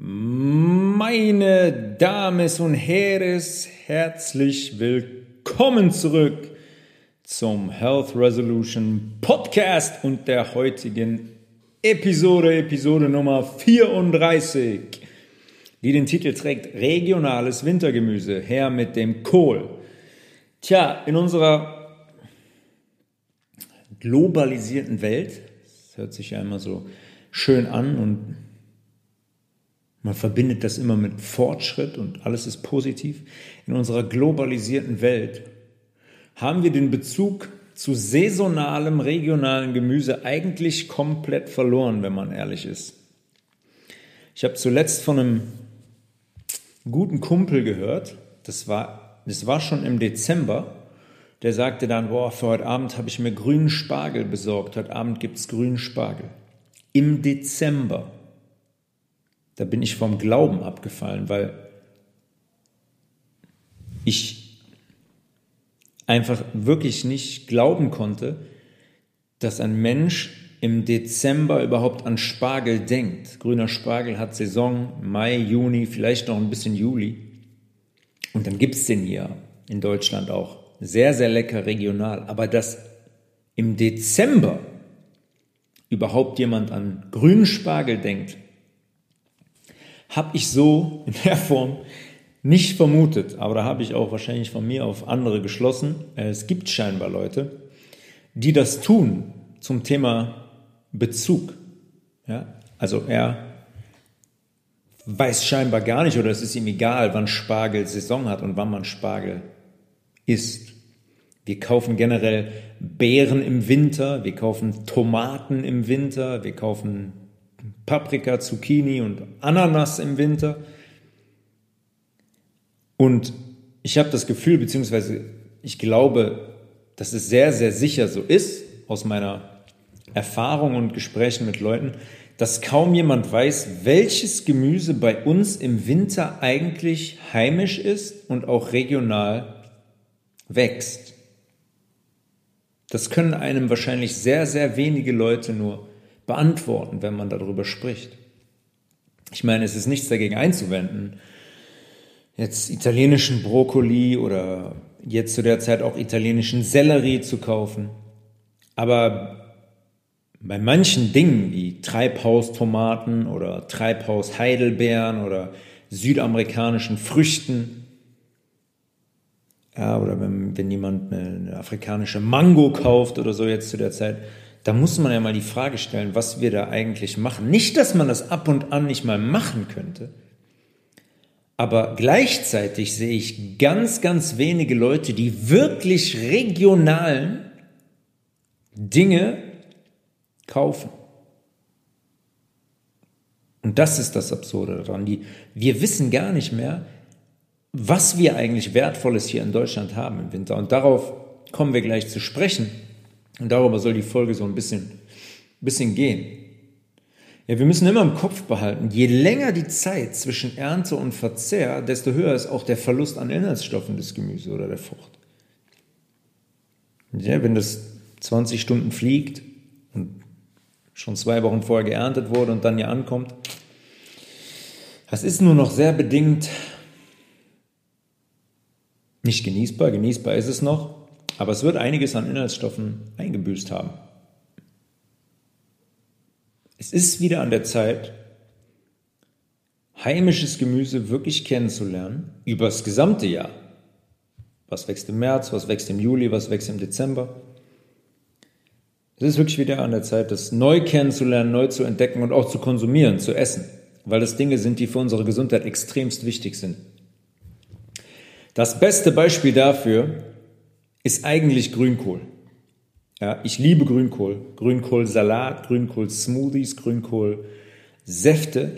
Meine Damen und Herren, herzlich willkommen zurück zum Health Resolution Podcast und der heutigen Episode, Episode Nummer 34, die den Titel trägt Regionales Wintergemüse, her mit dem Kohl. Tja, in unserer globalisierten Welt, das hört sich ja immer so schön an und man verbindet das immer mit Fortschritt und alles ist positiv. In unserer globalisierten Welt haben wir den Bezug zu saisonalem, regionalen Gemüse eigentlich komplett verloren, wenn man ehrlich ist. Ich habe zuletzt von einem guten Kumpel gehört, das war, das war schon im Dezember, der sagte dann, boah, für heute Abend habe ich mir grünen Spargel besorgt, heute Abend gibt es grünen Spargel. Im Dezember da bin ich vom Glauben abgefallen, weil ich einfach wirklich nicht glauben konnte, dass ein Mensch im Dezember überhaupt an Spargel denkt. Grüner Spargel hat Saison, Mai, Juni, vielleicht noch ein bisschen Juli. Und dann gibt es den hier in Deutschland auch. Sehr, sehr lecker regional. Aber dass im Dezember überhaupt jemand an grünen Spargel denkt, habe ich so in der Form nicht vermutet, aber da habe ich auch wahrscheinlich von mir auf andere geschlossen. Äh, es gibt scheinbar Leute, die das tun zum Thema Bezug. Ja? Also er weiß scheinbar gar nicht oder es ist ihm egal, wann Spargel Saison hat und wann man Spargel isst. Wir kaufen generell Beeren im Winter, wir kaufen Tomaten im Winter, wir kaufen Paprika, Zucchini und Ananas im Winter. Und ich habe das Gefühl, beziehungsweise ich glaube, dass es sehr, sehr sicher so ist, aus meiner Erfahrung und Gesprächen mit Leuten, dass kaum jemand weiß, welches Gemüse bei uns im Winter eigentlich heimisch ist und auch regional wächst. Das können einem wahrscheinlich sehr, sehr wenige Leute nur beantworten, wenn man darüber spricht. Ich meine, es ist nichts dagegen einzuwenden, jetzt italienischen Brokkoli oder jetzt zu der Zeit auch italienischen Sellerie zu kaufen. Aber bei manchen Dingen wie Treibhaustomaten oder Treibhausheidelbeeren oder südamerikanischen Früchten, ja, oder wenn, wenn jemand eine, eine afrikanische Mango kauft oder so jetzt zu der Zeit, da muss man ja mal die Frage stellen, was wir da eigentlich machen. Nicht, dass man das ab und an nicht mal machen könnte, aber gleichzeitig sehe ich ganz, ganz wenige Leute, die wirklich regionalen Dinge kaufen. Und das ist das Absurde daran. Die, wir wissen gar nicht mehr, was wir eigentlich Wertvolles hier in Deutschland haben im Winter. Und darauf kommen wir gleich zu sprechen. Und darüber soll die Folge so ein bisschen, bisschen gehen. Ja, wir müssen immer im Kopf behalten, je länger die Zeit zwischen Ernte und Verzehr, desto höher ist auch der Verlust an Inhaltsstoffen des Gemüses oder der Frucht. Ja, wenn das 20 Stunden fliegt und schon zwei Wochen vorher geerntet wurde und dann hier ankommt, das ist nur noch sehr bedingt nicht genießbar. Genießbar ist es noch, aber es wird einiges an Inhaltsstoffen eingebüßt haben. Es ist wieder an der Zeit, heimisches Gemüse wirklich kennenzulernen, über das gesamte Jahr. Was wächst im März, was wächst im Juli, was wächst im Dezember. Es ist wirklich wieder an der Zeit, das neu kennenzulernen, neu zu entdecken und auch zu konsumieren, zu essen, weil das Dinge sind, die für unsere Gesundheit extremst wichtig sind. Das beste Beispiel dafür ist eigentlich Grünkohl. Ja, ich liebe Grünkohl. Grünkohlsalat, Grünkohl-Smoothies, Grünkohl-Säfte.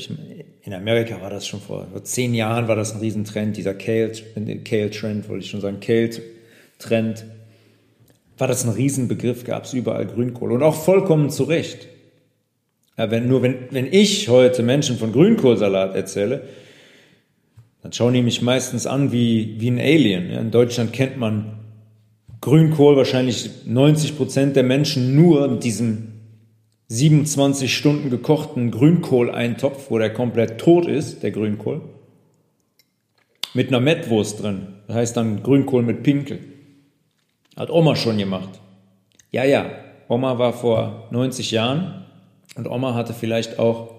in Amerika war das schon vor, vor zehn Jahren war das ein Riesentrend, dieser Kale-Trend, Kale wollte ich schon sagen, Kale-Trend. War das ein Riesenbegriff, gab es überall Grünkohl. Und auch vollkommen zu Recht. Ja, wenn, nur wenn, wenn ich heute Menschen von Grünkohlsalat erzähle, dann schauen die mich meistens an wie, wie ein Alien. Ja, in Deutschland kennt man Grünkohl wahrscheinlich 90 Prozent der Menschen nur mit diesem 27 Stunden gekochten Grünkohleintopf, wo der komplett tot ist, der Grünkohl, mit einer Mettwurst drin. Das heißt dann Grünkohl mit Pinkel. Hat Oma schon gemacht. Ja, ja, Oma war vor 90 Jahren und Oma hatte vielleicht auch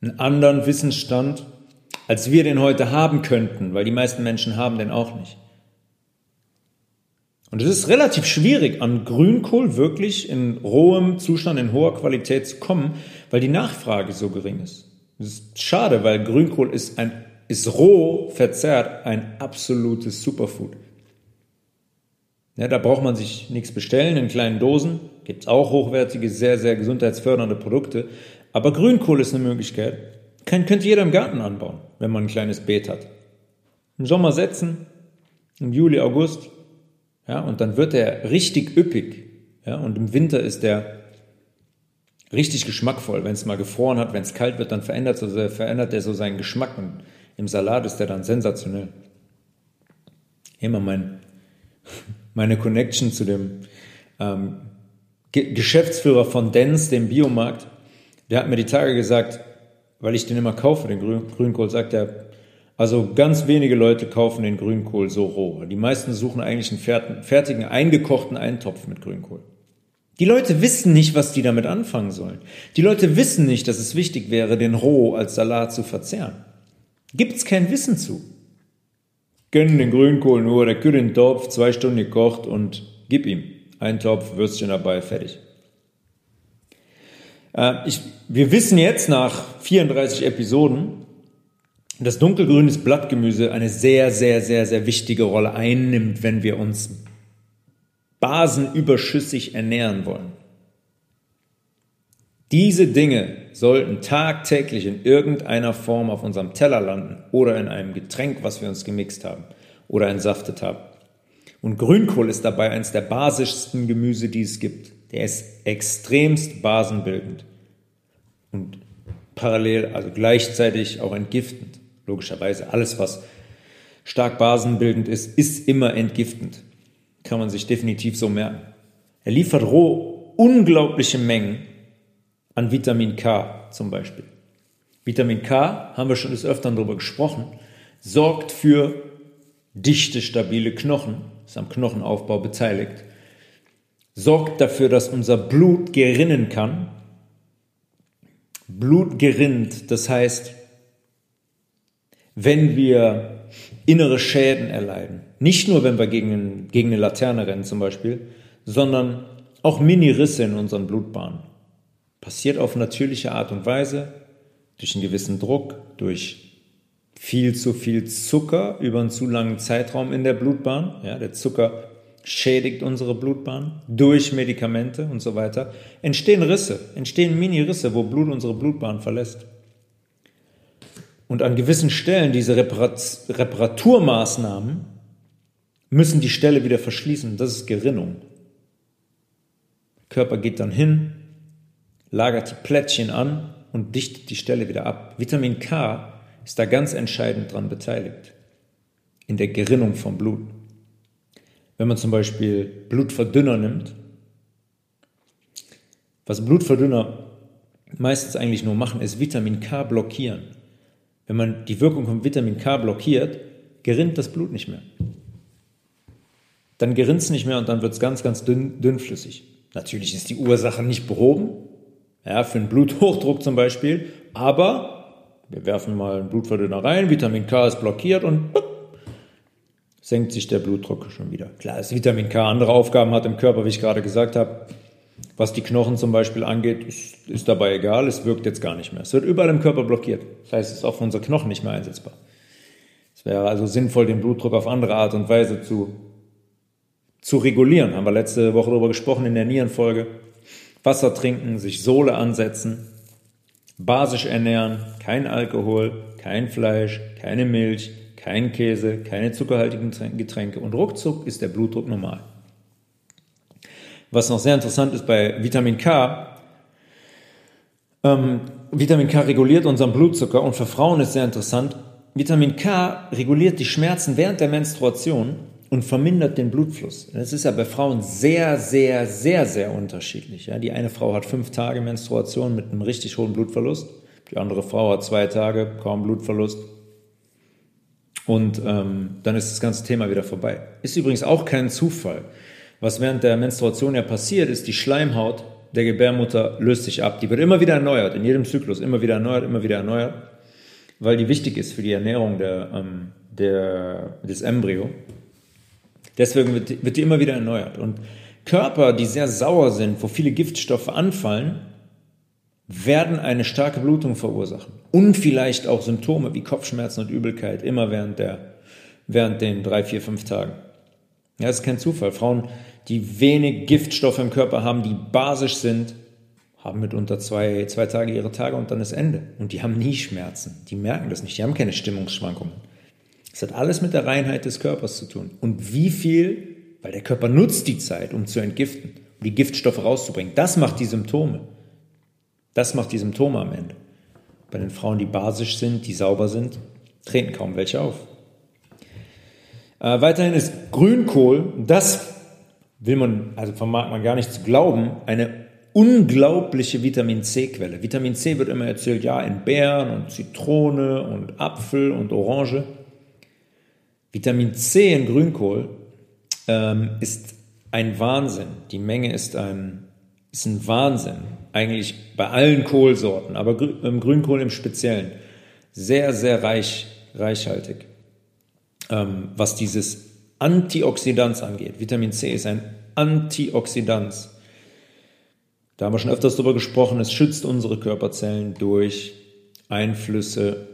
einen anderen Wissensstand, als wir den heute haben könnten, weil die meisten Menschen haben den auch nicht. Und es ist relativ schwierig, an Grünkohl wirklich in rohem Zustand, in hoher Qualität zu kommen, weil die Nachfrage so gering ist. Das ist schade, weil Grünkohl ist ein, ist roh verzerrt ein absolutes Superfood. Ja, da braucht man sich nichts bestellen in kleinen Dosen. Gibt es auch hochwertige, sehr, sehr gesundheitsfördernde Produkte. Aber Grünkohl ist eine Möglichkeit. Kann, könnte jeder im Garten anbauen, wenn man ein kleines Beet hat. Im Sommer setzen, im Juli, August, ja, und dann wird er richtig üppig. Ja, und im Winter ist er richtig geschmackvoll. Wenn es mal gefroren hat, wenn es kalt wird, dann verändert, so, verändert er so seinen Geschmack und im Salat ist er dann sensationell. Immer mein, meine Connection zu dem ähm, Ge Geschäftsführer von Dens, dem Biomarkt. Der hat mir die Tage gesagt, weil ich den immer kaufe, den Grün Grünkohl, sagt er, also ganz wenige Leute kaufen den Grünkohl so roh. Die meisten suchen eigentlich einen fertigen, eingekochten Eintopf mit Grünkohl. Die Leute wissen nicht, was die damit anfangen sollen. Die Leute wissen nicht, dass es wichtig wäre, den roh als Salat zu verzehren. Gibt's kein Wissen zu. Gönnen den Grünkohl nur, der kühlt den Topf, zwei Stunden gekocht und gib ihm. Ein Topf, Würstchen dabei, fertig. Äh, ich, wir wissen jetzt nach 34 Episoden, dass dunkelgrünes Blattgemüse eine sehr, sehr, sehr, sehr wichtige Rolle einnimmt, wenn wir uns basenüberschüssig ernähren wollen. Diese Dinge sollten tagtäglich in irgendeiner Form auf unserem Teller landen oder in einem Getränk, was wir uns gemixt haben oder entsaftet haben. Und Grünkohl ist dabei eines der basischsten Gemüse, die es gibt. Der ist extremst basenbildend und parallel, also gleichzeitig auch entgiftend. Logischerweise, alles, was stark basenbildend ist, ist immer entgiftend. Kann man sich definitiv so merken. Er liefert roh unglaubliche Mengen an Vitamin K zum Beispiel. Vitamin K, haben wir schon des Öfteren darüber gesprochen, sorgt für dichte, stabile Knochen, ist am Knochenaufbau beteiligt, sorgt dafür, dass unser Blut gerinnen kann. Blut gerinnt, das heißt, wenn wir innere Schäden erleiden. Nicht nur, wenn wir gegen, gegen eine Laterne rennen zum Beispiel, sondern auch Mini-Risse in unseren Blutbahnen. Passiert auf natürliche Art und Weise, durch einen gewissen Druck, durch viel zu viel Zucker über einen zu langen Zeitraum in der Blutbahn. Ja, der Zucker schädigt unsere Blutbahn durch Medikamente und so weiter. Entstehen Risse, entstehen Mini-Risse, wo Blut unsere Blutbahn verlässt. Und an gewissen Stellen diese Reparat Reparaturmaßnahmen müssen die Stelle wieder verschließen. Das ist Gerinnung. Der Körper geht dann hin, lagert die Plättchen an und dichtet die Stelle wieder ab. Vitamin K ist da ganz entscheidend dran beteiligt. In der Gerinnung vom Blut. Wenn man zum Beispiel Blutverdünner nimmt, was Blutverdünner meistens eigentlich nur machen, ist Vitamin K blockieren. Wenn man die Wirkung von Vitamin K blockiert, gerinnt das Blut nicht mehr. Dann gerinnt es nicht mehr und dann wird es ganz, ganz dünn, dünnflüssig. Natürlich ist die Ursache nicht behoben, ja, für einen Bluthochdruck zum Beispiel, aber wir werfen mal einen Blutverdünner rein, Vitamin K ist blockiert und senkt sich der Blutdruck schon wieder. Klar, dass Vitamin K andere Aufgaben hat im Körper, wie ich gerade gesagt habe. Was die Knochen zum Beispiel angeht, ist, ist dabei egal, es wirkt jetzt gar nicht mehr. Es wird überall im Körper blockiert. Das heißt, es ist auch für unsere Knochen nicht mehr einsetzbar. Es wäre also sinnvoll, den Blutdruck auf andere Art und Weise zu, zu regulieren. Haben wir letzte Woche darüber gesprochen in der Nierenfolge. Wasser trinken, sich Sohle ansetzen, basisch ernähren, kein Alkohol, kein Fleisch, keine Milch, kein Käse, keine zuckerhaltigen Getränke und ruckzuck ist der Blutdruck normal. Was noch sehr interessant ist bei Vitamin K, ähm, Vitamin K reguliert unseren Blutzucker und für Frauen ist sehr interessant, Vitamin K reguliert die Schmerzen während der Menstruation und vermindert den Blutfluss. Das ist ja bei Frauen sehr, sehr, sehr, sehr unterschiedlich. Ja, die eine Frau hat fünf Tage Menstruation mit einem richtig hohen Blutverlust. Die andere Frau hat zwei Tage, kaum Blutverlust. Und ähm, dann ist das ganze Thema wieder vorbei. Ist übrigens auch kein Zufall. Was während der Menstruation ja passiert, ist, die Schleimhaut der Gebärmutter löst sich ab. Die wird immer wieder erneuert, in jedem Zyklus, immer wieder erneuert, immer wieder erneuert, weil die wichtig ist für die Ernährung der, ähm, der, des Embryo. Deswegen wird, wird die immer wieder erneuert. Und Körper, die sehr sauer sind, wo viele Giftstoffe anfallen, werden eine starke Blutung verursachen und vielleicht auch Symptome wie Kopfschmerzen und Übelkeit immer während der während den drei, vier, fünf Tagen. Ja, das ist kein Zufall. Frauen, die wenig Giftstoffe im Körper haben, die basisch sind, haben mitunter zwei, zwei Tage ihre Tage und dann ist Ende. Und die haben nie Schmerzen. Die merken das nicht. Die haben keine Stimmungsschwankungen. Es hat alles mit der Reinheit des Körpers zu tun. Und wie viel, weil der Körper nutzt die Zeit, um zu entgiften, um die Giftstoffe rauszubringen. Das macht die Symptome. Das macht die Symptome am Ende. Bei den Frauen, die basisch sind, die sauber sind, treten kaum welche auf. Äh, weiterhin ist Grünkohl, das will man, also vermag man gar nicht zu glauben, eine unglaubliche Vitamin C-Quelle. Vitamin C wird immer erzählt, ja, in Beeren und Zitrone und Apfel und Orange. Vitamin C in Grünkohl ähm, ist ein Wahnsinn. Die Menge ist ein, ist ein Wahnsinn eigentlich bei allen Kohlsorten, aber im Grünkohl im Speziellen, sehr, sehr reich, reichhaltig, ähm, was dieses Antioxidanz angeht. Vitamin C ist ein Antioxidanz. Da haben wir schon öfters darüber gesprochen, es schützt unsere Körperzellen durch Einflüsse,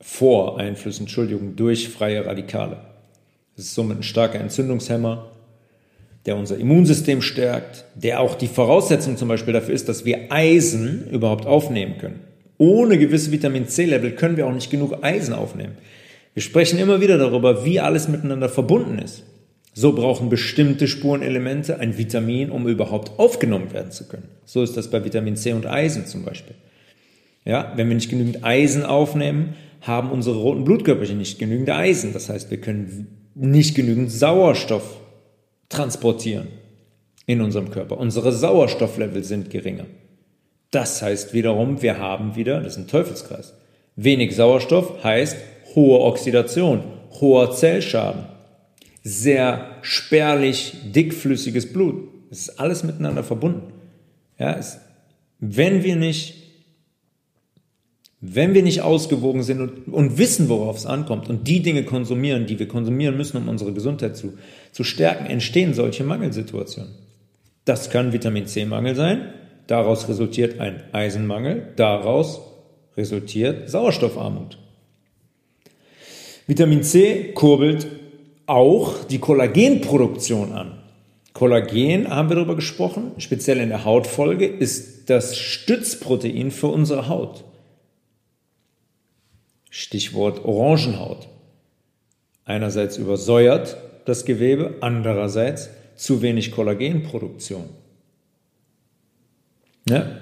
vor Einflüssen, Entschuldigung, durch freie Radikale. Es ist somit ein starker Entzündungshemmer, der unser Immunsystem stärkt, der auch die Voraussetzung zum Beispiel dafür ist, dass wir Eisen überhaupt aufnehmen können. Ohne gewisse Vitamin C-Level können wir auch nicht genug Eisen aufnehmen. Wir sprechen immer wieder darüber, wie alles miteinander verbunden ist. So brauchen bestimmte Spurenelemente ein Vitamin, um überhaupt aufgenommen werden zu können. So ist das bei Vitamin C und Eisen zum Beispiel. Ja, wenn wir nicht genügend Eisen aufnehmen, haben unsere roten Blutkörperchen nicht genügend Eisen. Das heißt, wir können nicht genügend Sauerstoff transportieren in unserem Körper. Unsere Sauerstofflevel sind geringer. Das heißt wiederum, wir haben wieder, das ist ein Teufelskreis. Wenig Sauerstoff heißt hohe Oxidation, hoher Zellschaden, sehr spärlich dickflüssiges Blut. Es ist alles miteinander verbunden. Ja, es, wenn wir nicht wenn wir nicht ausgewogen sind und, und wissen, worauf es ankommt und die Dinge konsumieren, die wir konsumieren müssen, um unsere Gesundheit zu, zu stärken, entstehen solche Mangelsituationen. Das kann Vitamin C-Mangel sein, daraus resultiert ein Eisenmangel, daraus resultiert Sauerstoffarmut. Vitamin C kurbelt auch die Kollagenproduktion an. Kollagen, haben wir darüber gesprochen, speziell in der Hautfolge, ist das Stützprotein für unsere Haut. Stichwort Orangenhaut. Einerseits übersäuert das Gewebe, andererseits zu wenig Kollagenproduktion. Ja?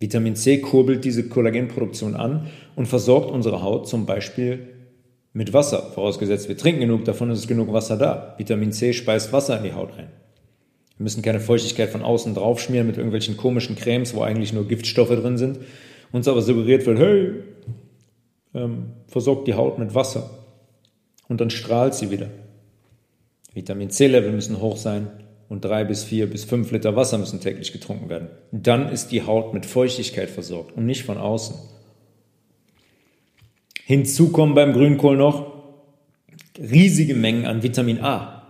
Vitamin C kurbelt diese Kollagenproduktion an und versorgt unsere Haut zum Beispiel mit Wasser, vorausgesetzt wir trinken genug, davon ist genug Wasser da. Vitamin C speist Wasser in die Haut ein. Wir müssen keine Feuchtigkeit von außen draufschmieren mit irgendwelchen komischen Cremes, wo eigentlich nur Giftstoffe drin sind. Uns aber suggeriert wird, hey, ähm, versorgt die Haut mit Wasser und dann strahlt sie wieder. Vitamin C-Level müssen hoch sein und drei bis vier bis fünf Liter Wasser müssen täglich getrunken werden. Dann ist die Haut mit Feuchtigkeit versorgt und nicht von außen. Hinzu kommen beim Grünkohl noch riesige Mengen an Vitamin A.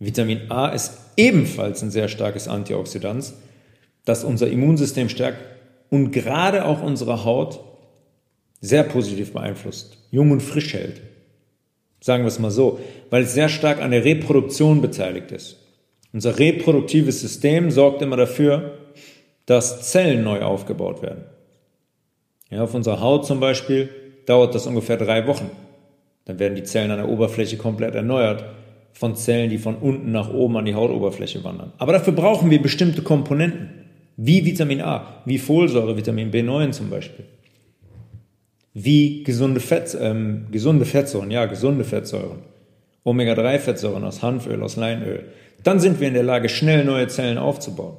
Vitamin A ist ebenfalls ein sehr starkes Antioxidant, das unser Immunsystem stärkt und gerade auch unsere Haut sehr positiv beeinflusst, jung und frisch hält. Sagen wir es mal so, weil es sehr stark an der Reproduktion beteiligt ist. Unser reproduktives System sorgt immer dafür, dass Zellen neu aufgebaut werden. Ja, auf unserer Haut zum Beispiel dauert das ungefähr drei Wochen. Dann werden die Zellen an der Oberfläche komplett erneuert von Zellen, die von unten nach oben an die Hautoberfläche wandern. Aber dafür brauchen wir bestimmte Komponenten, wie Vitamin A, wie Folsäure, Vitamin B9 zum Beispiel wie gesunde, Fett, ähm, gesunde Fettsäuren, ja, gesunde Fettsäuren Omega-3-Fettsäuren aus Hanföl, aus Leinöl. Dann sind wir in der Lage, schnell neue Zellen aufzubauen.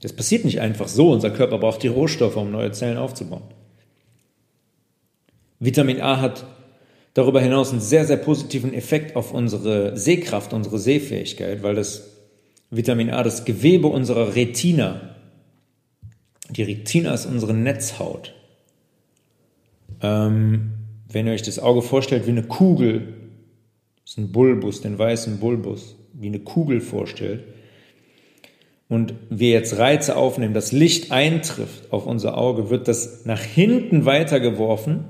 Das passiert nicht einfach so. Unser Körper braucht die Rohstoffe, um neue Zellen aufzubauen. Vitamin A hat darüber hinaus einen sehr, sehr positiven Effekt auf unsere Sehkraft, unsere Sehfähigkeit, weil das Vitamin A das Gewebe unserer Retina, die Retina ist unsere Netzhaut. Ähm, wenn ihr euch das Auge vorstellt wie eine Kugel, das ist ein Bulbus, den weißen Bulbus, wie eine Kugel vorstellt, und wir jetzt Reize aufnehmen, das Licht eintrifft auf unser Auge, wird das nach hinten weitergeworfen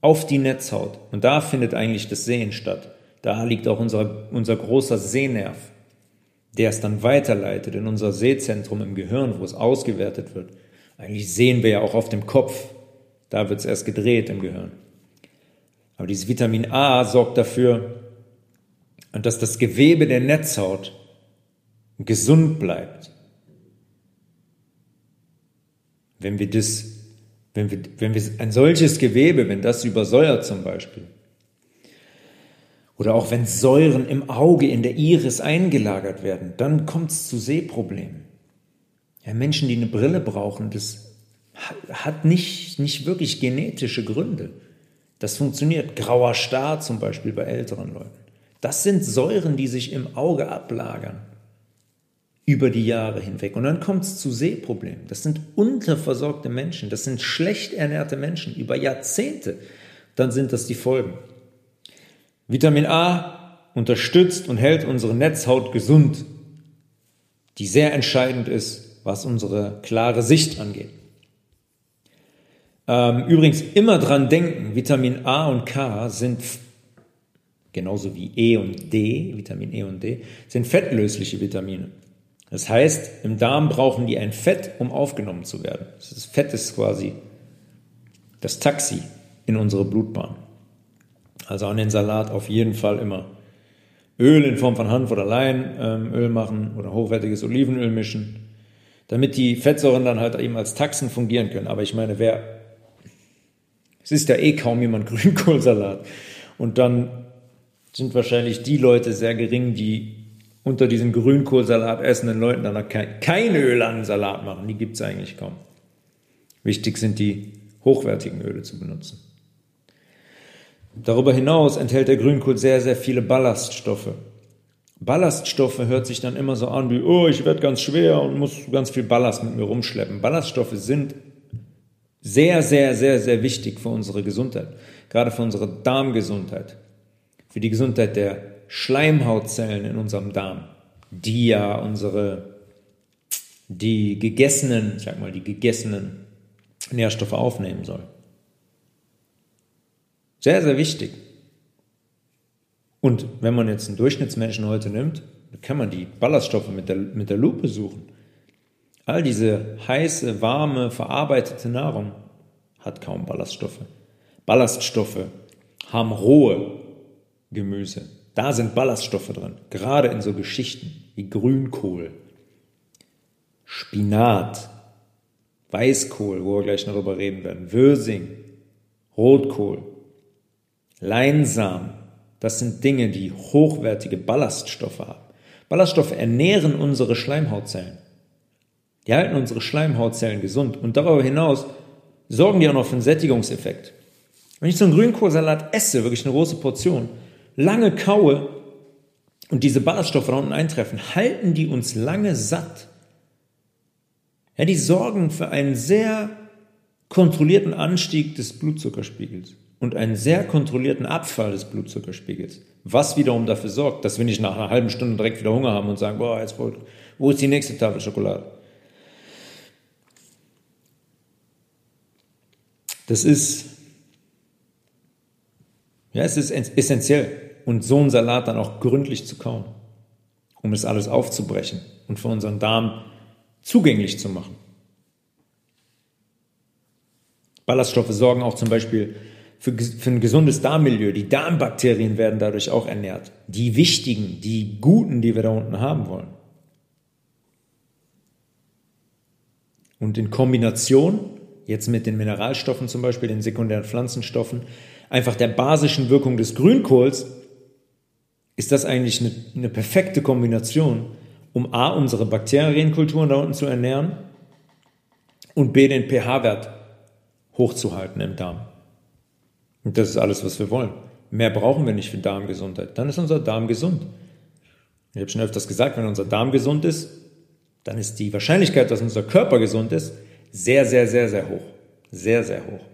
auf die Netzhaut. Und da findet eigentlich das Sehen statt. Da liegt auch unser, unser großer Sehnerv, der es dann weiterleitet in unser Sehzentrum im Gehirn, wo es ausgewertet wird. Eigentlich sehen wir ja auch auf dem Kopf. Da wird es erst gedreht im Gehirn. Aber dieses Vitamin A sorgt dafür, dass das Gewebe der Netzhaut gesund bleibt. Wenn wir das, wenn wir, wenn wir ein solches Gewebe, wenn das übersäuert zum Beispiel, oder auch wenn Säuren im Auge, in der Iris eingelagert werden, dann kommt es zu Sehproblemen. Ja, Menschen, die eine Brille brauchen, das hat nicht, nicht wirklich genetische Gründe. Das funktioniert. Grauer Star zum Beispiel bei älteren Leuten. Das sind Säuren, die sich im Auge ablagern über die Jahre hinweg. Und dann kommt es zu Sehproblemen. Das sind unterversorgte Menschen, das sind schlecht ernährte Menschen über Jahrzehnte. Dann sind das die Folgen. Vitamin A unterstützt und hält unsere Netzhaut gesund, die sehr entscheidend ist, was unsere klare Sicht angeht. Ähm, übrigens immer dran denken, Vitamin A und K sind genauso wie E und D, Vitamin E und D, sind fettlösliche Vitamine. Das heißt, im Darm brauchen die ein Fett, um aufgenommen zu werden. Das Fett ist quasi das Taxi in unsere Blutbahn. Also an den Salat auf jeden Fall immer Öl in Form von Hanf oder Leinöl ähm, machen oder hochwertiges Olivenöl mischen, damit die Fettsäuren dann halt eben als Taxen fungieren können. Aber ich meine, wer, es ist ja eh kaum jemand Grünkohlsalat. Und dann sind wahrscheinlich die Leute sehr gering, die unter diesen Grünkohlsalat essenden Leuten dann kein, den Salat machen. Die gibt es eigentlich kaum. Wichtig sind die hochwertigen Öle zu benutzen. Darüber hinaus enthält der Grünkohl sehr, sehr viele Ballaststoffe. Ballaststoffe hört sich dann immer so an wie, oh, ich werde ganz schwer und muss ganz viel Ballast mit mir rumschleppen. Ballaststoffe sind sehr, sehr, sehr, sehr wichtig für unsere Gesundheit, gerade für unsere Darmgesundheit, für die Gesundheit der Schleimhautzellen in unserem Darm, die ja unsere, die gegessenen, sag mal, die gegessenen Nährstoffe aufnehmen sollen. Sehr, sehr wichtig. Und wenn man jetzt einen Durchschnittsmenschen heute nimmt, kann man die Ballaststoffe mit der, mit der Lupe suchen. All diese heiße, warme, verarbeitete Nahrung hat kaum Ballaststoffe. Ballaststoffe haben rohe Gemüse, da sind Ballaststoffe drin, gerade in so Geschichten wie Grünkohl, Spinat, Weißkohl, wo wir gleich noch darüber reden werden, Würsing, Rotkohl, Leinsamen. Das sind Dinge, die hochwertige Ballaststoffe haben. Ballaststoffe ernähren unsere Schleimhautzellen. Die halten unsere Schleimhautzellen gesund und darüber hinaus sorgen die auch noch für einen Sättigungseffekt. Wenn ich so einen Grünkohlsalat esse, wirklich eine große Portion, lange kaue und diese Ballaststoffe unten eintreffen, halten die uns lange satt. Ja, die sorgen für einen sehr kontrollierten Anstieg des Blutzuckerspiegels und einen sehr kontrollierten Abfall des Blutzuckerspiegels. Was wiederum dafür sorgt, dass wir nicht nach einer halben Stunde direkt wieder Hunger haben und sagen, boah, jetzt wo ist die nächste Tafel Schokolade? Das ist, ja, es ist essentiell und so einen Salat dann auch gründlich zu kauen, um es alles aufzubrechen und für unseren Darm zugänglich zu machen. Ballaststoffe sorgen auch zum Beispiel für, für ein gesundes Darmmilieu. Die Darmbakterien werden dadurch auch ernährt. Die wichtigen, die guten, die wir da unten haben wollen. Und in Kombination jetzt mit den Mineralstoffen zum Beispiel, den sekundären Pflanzenstoffen, einfach der basischen Wirkung des Grünkohls, ist das eigentlich eine, eine perfekte Kombination, um A, unsere Bakterienkulturen da unten zu ernähren und B, den pH-Wert hochzuhalten im Darm. Und das ist alles, was wir wollen. Mehr brauchen wir nicht für Darmgesundheit. Dann ist unser Darm gesund. Ich habe schon öfters gesagt, wenn unser Darm gesund ist, dann ist die Wahrscheinlichkeit, dass unser Körper gesund ist, sehr, sehr, sehr, sehr hoch. Sehr, sehr hoch.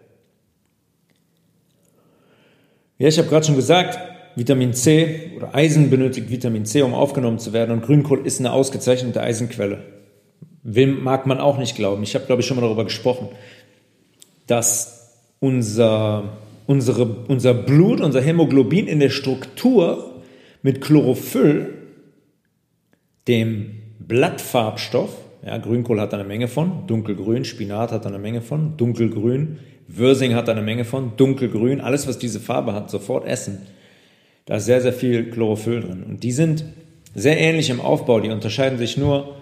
Ja, ich habe gerade schon gesagt, Vitamin C oder Eisen benötigt Vitamin C, um aufgenommen zu werden. Und Grünkohl ist eine ausgezeichnete Eisenquelle. Wem mag man auch nicht glauben. Ich habe, glaube ich, schon mal darüber gesprochen, dass unser, unsere, unser Blut, unser Hämoglobin in der Struktur mit Chlorophyll, dem Blattfarbstoff, ja, Grünkohl hat eine Menge von, dunkelgrün, Spinat hat eine Menge von, dunkelgrün, Würsing hat eine Menge von, dunkelgrün, alles, was diese Farbe hat, sofort essen. Da ist sehr, sehr viel Chlorophyll drin. Und die sind sehr ähnlich im Aufbau, die unterscheiden sich nur.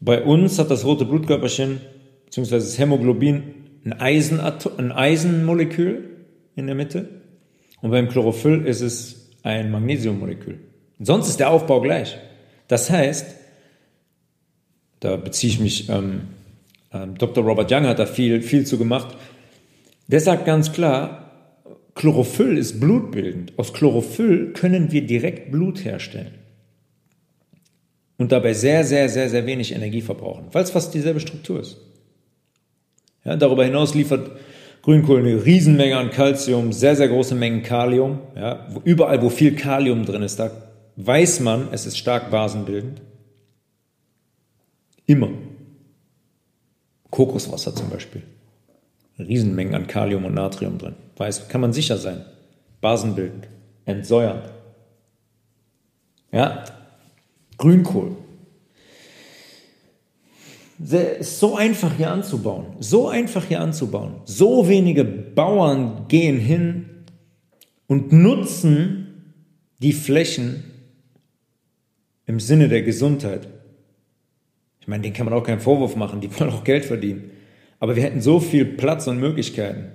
Bei uns hat das rote Blutkörperchen, beziehungsweise das Hämoglobin, ein, Eisen, ein Eisenmolekül in der Mitte. Und beim Chlorophyll ist es ein Magnesiummolekül. sonst ist der Aufbau gleich. Das heißt, da beziehe ich mich, ähm, ähm, Dr. Robert Young hat da viel, viel zu gemacht. Der sagt ganz klar, Chlorophyll ist blutbildend. Aus Chlorophyll können wir direkt Blut herstellen. Und dabei sehr, sehr, sehr, sehr wenig Energie verbrauchen, weil es fast dieselbe Struktur ist. Ja, darüber hinaus liefert Grünkohl eine Riesenmenge an Kalzium, sehr, sehr große Mengen Kalium. Ja, überall, wo viel Kalium drin ist, da weiß man, es ist stark basenbildend. Immer. Kokoswasser zum Beispiel. Riesenmengen an Kalium und Natrium drin. Weiß, kann man sicher sein. Basenbildend, entsäuernd. Ja, Grünkohl. So einfach hier anzubauen. So einfach hier anzubauen. So wenige Bauern gehen hin und nutzen die Flächen im Sinne der Gesundheit. Ich meine, denen kann man auch keinen Vorwurf machen, die wollen auch Geld verdienen. Aber wir hätten so viel Platz und Möglichkeiten,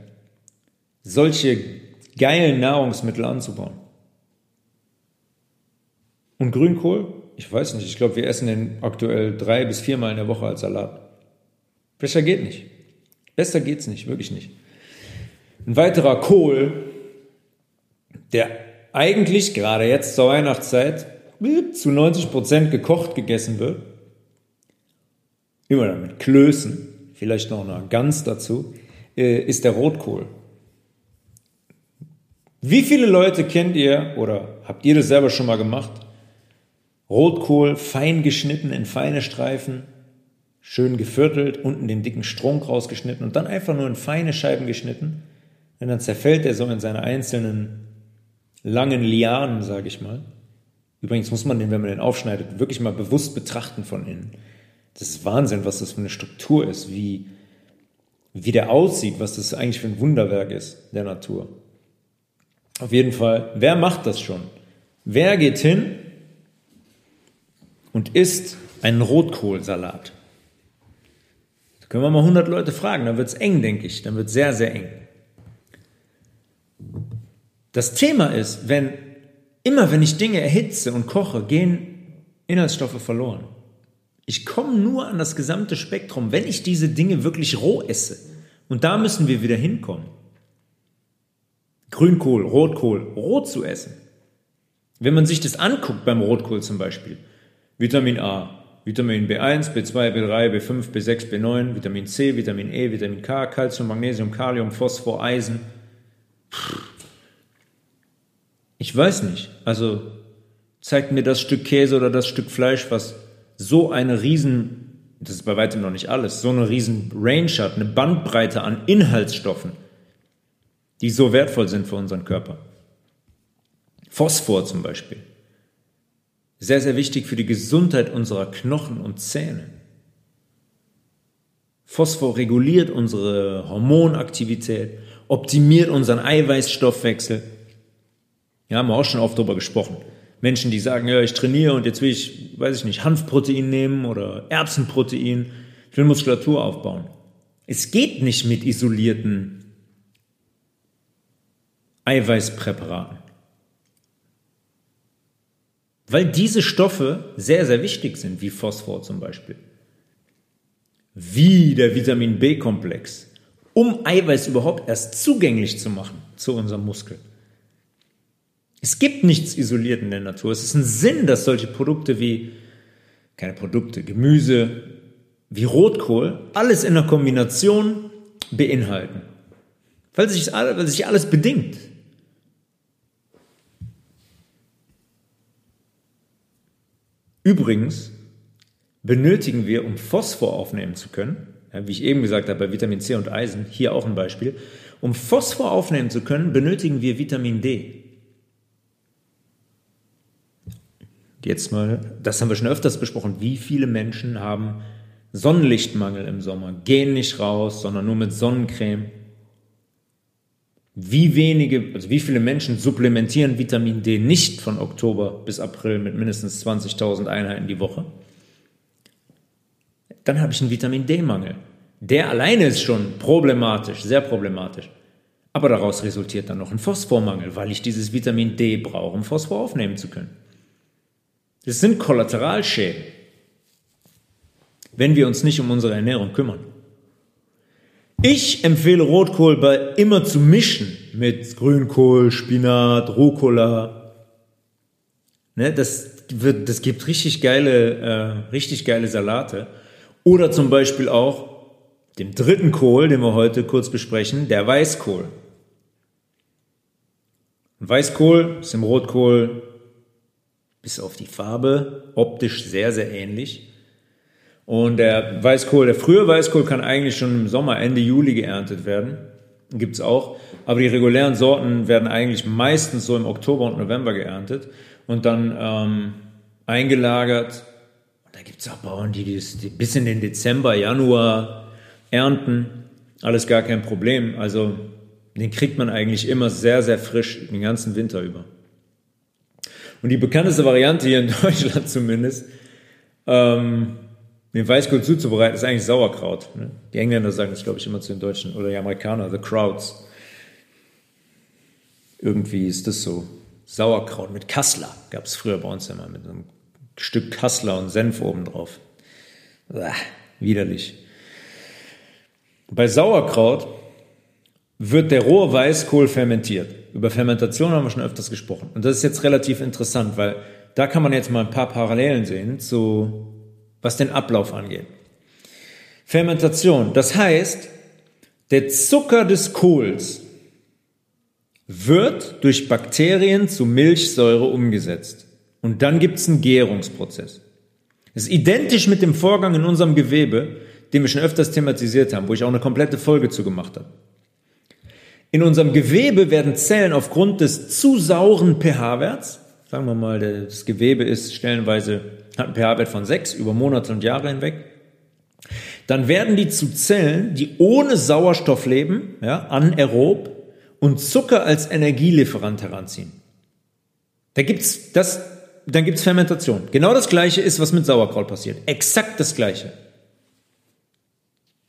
solche geilen Nahrungsmittel anzubauen. Und Grünkohl? Ich weiß nicht, ich glaube, wir essen den aktuell drei bis viermal in der Woche als Salat. Besser geht nicht. Besser geht's nicht, wirklich nicht. Ein weiterer Kohl, der eigentlich gerade jetzt zur Weihnachtszeit zu 90 Prozent gekocht gegessen wird, immer dann mit Klößen, vielleicht noch eine Gans dazu, äh, ist der Rotkohl. Wie viele Leute kennt ihr oder habt ihr das selber schon mal gemacht? Rotkohl fein geschnitten in feine Streifen, schön geviertelt, unten den dicken Strunk rausgeschnitten und dann einfach nur in feine Scheiben geschnitten. Und dann zerfällt er so in seine einzelnen langen Lianen, sage ich mal. Übrigens muss man den, wenn man den aufschneidet, wirklich mal bewusst betrachten von innen. Das ist Wahnsinn, was das für eine Struktur ist, wie, wie der aussieht, was das eigentlich für ein Wunderwerk ist der Natur. Auf jeden Fall, wer macht das schon? Wer geht hin und isst einen Rotkohlsalat? Da können wir mal 100 Leute fragen, dann wird es eng, denke ich. Dann wird es sehr, sehr eng. Das Thema ist, wenn immer wenn ich Dinge erhitze und koche, gehen Inhaltsstoffe verloren. Ich komme nur an das gesamte Spektrum, wenn ich diese Dinge wirklich roh esse. Und da müssen wir wieder hinkommen. Grünkohl, Rotkohl, rot zu essen. Wenn man sich das anguckt beim Rotkohl zum Beispiel, Vitamin A, Vitamin B1, B2, B3, B5, B6, B9, Vitamin C, Vitamin E, Vitamin K, Calcium, Magnesium, Kalium, Phosphor, Eisen. Ich weiß nicht. Also zeigt mir das Stück Käse oder das Stück Fleisch, was so eine riesen, das ist bei weitem noch nicht alles, so eine riesen Range hat, eine Bandbreite an Inhaltsstoffen, die so wertvoll sind für unseren Körper. Phosphor zum Beispiel. Sehr, sehr wichtig für die Gesundheit unserer Knochen und Zähne. Phosphor reguliert unsere Hormonaktivität, optimiert unseren Eiweißstoffwechsel. Ja, haben wir auch schon oft darüber gesprochen. Menschen, die sagen, ja, ich trainiere und jetzt will ich, weiß ich nicht, Hanfprotein nehmen oder Erbsenprotein. Ich will Muskulatur aufbauen. Es geht nicht mit isolierten Eiweißpräparaten. Weil diese Stoffe sehr, sehr wichtig sind, wie Phosphor zum Beispiel. Wie der Vitamin B-Komplex, um Eiweiß überhaupt erst zugänglich zu machen zu unserem Muskel. Es gibt nichts isoliert in der Natur. Es ist ein Sinn, dass solche Produkte wie, keine Produkte, Gemüse, wie Rotkohl, alles in einer Kombination beinhalten. Weil sich, weil sich alles bedingt. Übrigens benötigen wir, um Phosphor aufnehmen zu können, wie ich eben gesagt habe, bei Vitamin C und Eisen, hier auch ein Beispiel, um Phosphor aufnehmen zu können, benötigen wir Vitamin D. Jetzt mal, das haben wir schon öfters besprochen, wie viele Menschen haben Sonnenlichtmangel im Sommer, gehen nicht raus, sondern nur mit Sonnencreme. Wie wenige, also wie viele Menschen supplementieren Vitamin D nicht von Oktober bis April mit mindestens 20.000 Einheiten die Woche? Dann habe ich einen Vitamin D-Mangel. Der alleine ist schon problematisch, sehr problematisch. Aber daraus resultiert dann noch ein Phosphormangel, weil ich dieses Vitamin D brauche, um Phosphor aufnehmen zu können. Das sind Kollateralschäden, wenn wir uns nicht um unsere Ernährung kümmern. Ich empfehle Rotkohl bei immer zu mischen mit Grünkohl, Spinat, Rucola. Ne, das, wird, das gibt richtig geile, äh, richtig geile Salate. Oder zum Beispiel auch den dritten Kohl, den wir heute kurz besprechen, der Weißkohl. Weißkohl ist im Rotkohl bis auf die Farbe optisch sehr, sehr ähnlich. Und der Weißkohl, der frühe Weißkohl kann eigentlich schon im Sommer, Ende Juli geerntet werden. Gibt's auch. Aber die regulären Sorten werden eigentlich meistens so im Oktober und November geerntet und dann ähm, eingelagert. Da gibt's auch Bauern, die das bis in den Dezember, Januar ernten. Alles gar kein Problem. Also den kriegt man eigentlich immer sehr, sehr frisch den ganzen Winter über. Und die bekannteste Variante hier in Deutschland zumindest, ähm, den Weißkohl zuzubereiten, ist eigentlich Sauerkraut. Ne? Die Engländer sagen das, glaube ich, immer zu den Deutschen oder die Amerikaner, the crowds. Irgendwie ist das so. Sauerkraut mit Kassler gab es früher bei uns immer mit einem Stück Kassler und Senf oben drauf. widerlich. Bei Sauerkraut wird der rohe Weißkohl fermentiert. Über Fermentation haben wir schon öfters gesprochen. Und das ist jetzt relativ interessant, weil da kann man jetzt mal ein paar Parallelen sehen zu was den Ablauf angeht. Fermentation, das heißt, der Zucker des Kohls wird durch Bakterien zu Milchsäure umgesetzt. Und dann gibt es einen Gärungsprozess. Das ist identisch mit dem Vorgang in unserem Gewebe, den wir schon öfters thematisiert haben, wo ich auch eine komplette Folge zu gemacht habe. In unserem Gewebe werden Zellen aufgrund des zu sauren pH-Werts, sagen wir mal, das Gewebe ist stellenweise hat einen pH-Wert von 6 über Monate und Jahre hinweg, dann werden die zu Zellen, die ohne Sauerstoff leben, ja, anaerob und Zucker als Energielieferant heranziehen. Da gibt's das, dann gibt's Fermentation. Genau das gleiche ist, was mit Sauerkraut passiert. Exakt das gleiche.